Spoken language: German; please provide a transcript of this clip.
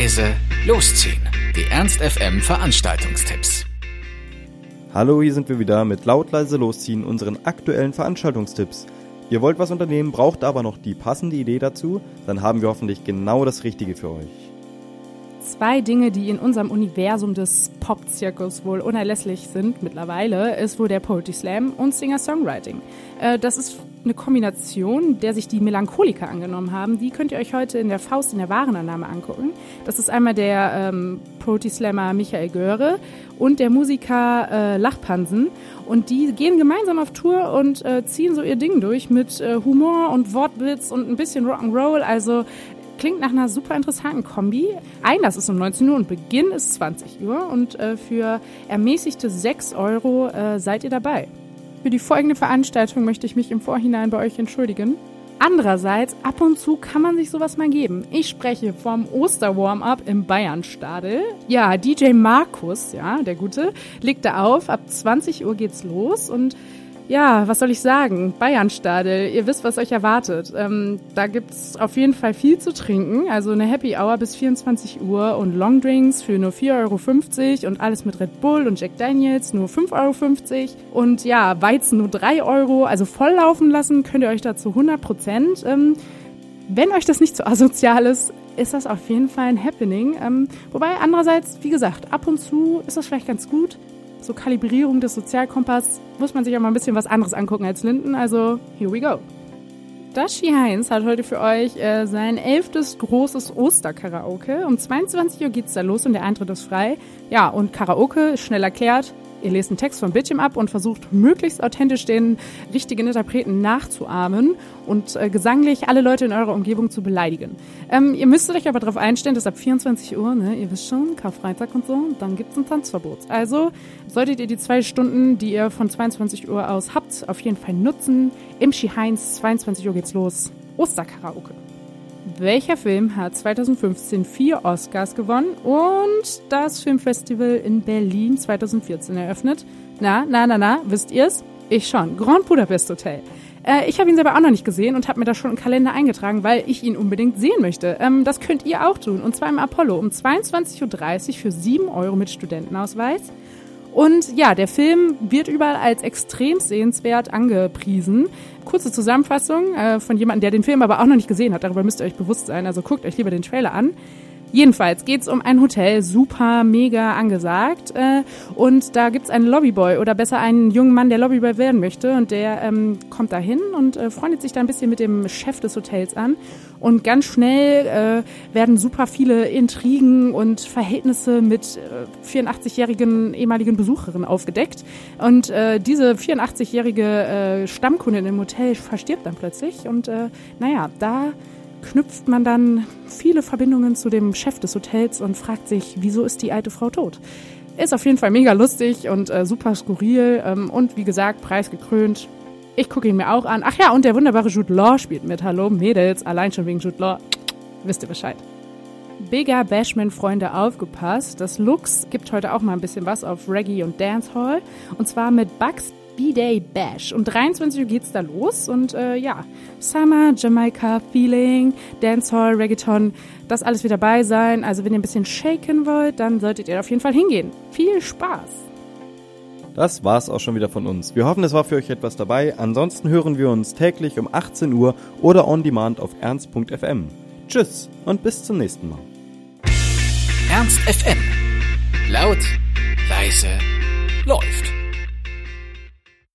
leise, losziehen. Die Ernst FM Veranstaltungstipps. Hallo, hier sind wir wieder mit laut leise losziehen unseren aktuellen Veranstaltungstipps. Ihr wollt was unternehmen, braucht aber noch die passende Idee dazu, dann haben wir hoffentlich genau das Richtige für euch. Zwei Dinge, die in unserem Universum des Pop-Zirkus wohl unerlässlich sind mittlerweile, ist wohl der Poetry Slam und Singer-Songwriting. Äh, das ist eine Kombination, der sich die Melancholiker angenommen haben. Die könnt ihr euch heute in der Faust in der Warenannahme angucken. Das ist einmal der ähm, Poetry Slammer Michael Göre und der Musiker äh, Lachpansen. Und die gehen gemeinsam auf Tour und äh, ziehen so ihr Ding durch mit äh, Humor und Wortwitz und ein bisschen Rock'n'Roll. Also klingt nach einer super interessanten Kombi. Einlass ist um 19 Uhr und Beginn ist 20 Uhr. Und äh, für ermäßigte 6 Euro äh, seid ihr dabei. Für die folgende Veranstaltung möchte ich mich im Vorhinein bei euch entschuldigen. Andererseits, ab und zu kann man sich sowas mal geben. Ich spreche vom Osterwarm-up im Bayernstadel. Ja, DJ Markus, ja, der Gute, legt da auf. Ab 20 Uhr geht's los und ja, was soll ich sagen? Bayernstadel, ihr wisst, was euch erwartet. Ähm, da gibt's auf jeden Fall viel zu trinken. Also eine Happy Hour bis 24 Uhr und Longdrinks für nur 4,50 Euro und alles mit Red Bull und Jack Daniels nur 5,50 Euro. Und ja, Weizen nur 3 Euro. Also volllaufen lassen könnt ihr euch dazu 100 Prozent. Ähm, wenn euch das nicht so asozial ist, ist das auf jeden Fall ein Happening. Ähm, wobei andererseits, wie gesagt, ab und zu ist das vielleicht ganz gut so Kalibrierung des Sozialkompass muss man sich auch mal ein bisschen was anderes angucken als Linden. Also, here we go. Dashi Heinz hat heute für euch äh, sein elftes großes Osterkaraoke. Um 22 Uhr geht's da los und der Eintritt ist frei. Ja, und Karaoke schnell erklärt. Ihr lest einen Text vom Bildschirm ab und versucht möglichst authentisch den richtigen Interpreten nachzuahmen und äh, gesanglich alle Leute in eurer Umgebung zu beleidigen. Ähm, ihr müsstet euch aber darauf einstellen, dass ab 24 Uhr, ne, ihr wisst schon, Karfreitag und so, dann gibt's ein Tanzverbot. Also solltet ihr die zwei Stunden, die ihr von 22 Uhr aus habt, auf jeden Fall nutzen. Im Ski Heinz, 22 Uhr geht's los. Osterkaraoke. Welcher Film hat 2015 vier Oscars gewonnen und das Filmfestival in Berlin 2014 eröffnet? Na, na, na, na, wisst ihr's? Ich schon. Grand Budapest Hotel. Äh, ich habe ihn selber auch noch nicht gesehen und habe mir das schon im Kalender eingetragen, weil ich ihn unbedingt sehen möchte. Ähm, das könnt ihr auch tun. Und zwar im Apollo um 22.30 Uhr für 7 Euro mit Studentenausweis. Und ja, der Film wird überall als extrem sehenswert angepriesen. Kurze Zusammenfassung äh, von jemandem, der den Film aber auch noch nicht gesehen hat. Darüber müsst ihr euch bewusst sein. Also guckt euch lieber den Trailer an. Jedenfalls geht's um ein Hotel, super, mega angesagt. Äh, und da gibt's einen Lobbyboy oder besser einen jungen Mann, der Lobbyboy werden möchte. Und der ähm, kommt da hin und äh, freundet sich da ein bisschen mit dem Chef des Hotels an. Und ganz schnell äh, werden super viele Intrigen und Verhältnisse mit äh, 84-jährigen ehemaligen Besucherinnen aufgedeckt. Und äh, diese 84-jährige äh, Stammkundin im Hotel verstirbt dann plötzlich. Und äh, naja, da knüpft man dann viele Verbindungen zu dem Chef des Hotels und fragt sich, wieso ist die alte Frau tot? Ist auf jeden Fall mega lustig und äh, super skurril ähm, und wie gesagt, preisgekrönt. Ich gucke ihn mir auch an. Ach ja, und der wunderbare Jude Law spielt mit. Hallo Mädels, allein schon wegen Jude Law. Wisst ihr Bescheid. Bigger Bashman-Freunde aufgepasst. Das Lux gibt heute auch mal ein bisschen was auf Reggae und Dancehall. Und zwar mit Bugs B-Day Bash. Um 23 Uhr geht's da los und äh, ja, Summer, Jamaica, Feeling, Dancehall, Reggaeton, das alles wird dabei sein. Also wenn ihr ein bisschen shaken wollt, dann solltet ihr auf jeden Fall hingehen. Viel Spaß! Das war's auch schon wieder von uns. Wir hoffen, es war für euch etwas dabei. Ansonsten hören wir uns täglich um 18 Uhr oder on demand auf ernst.fm. Tschüss und bis zum nächsten Mal. Ernst FM. Laut, leise, läuft.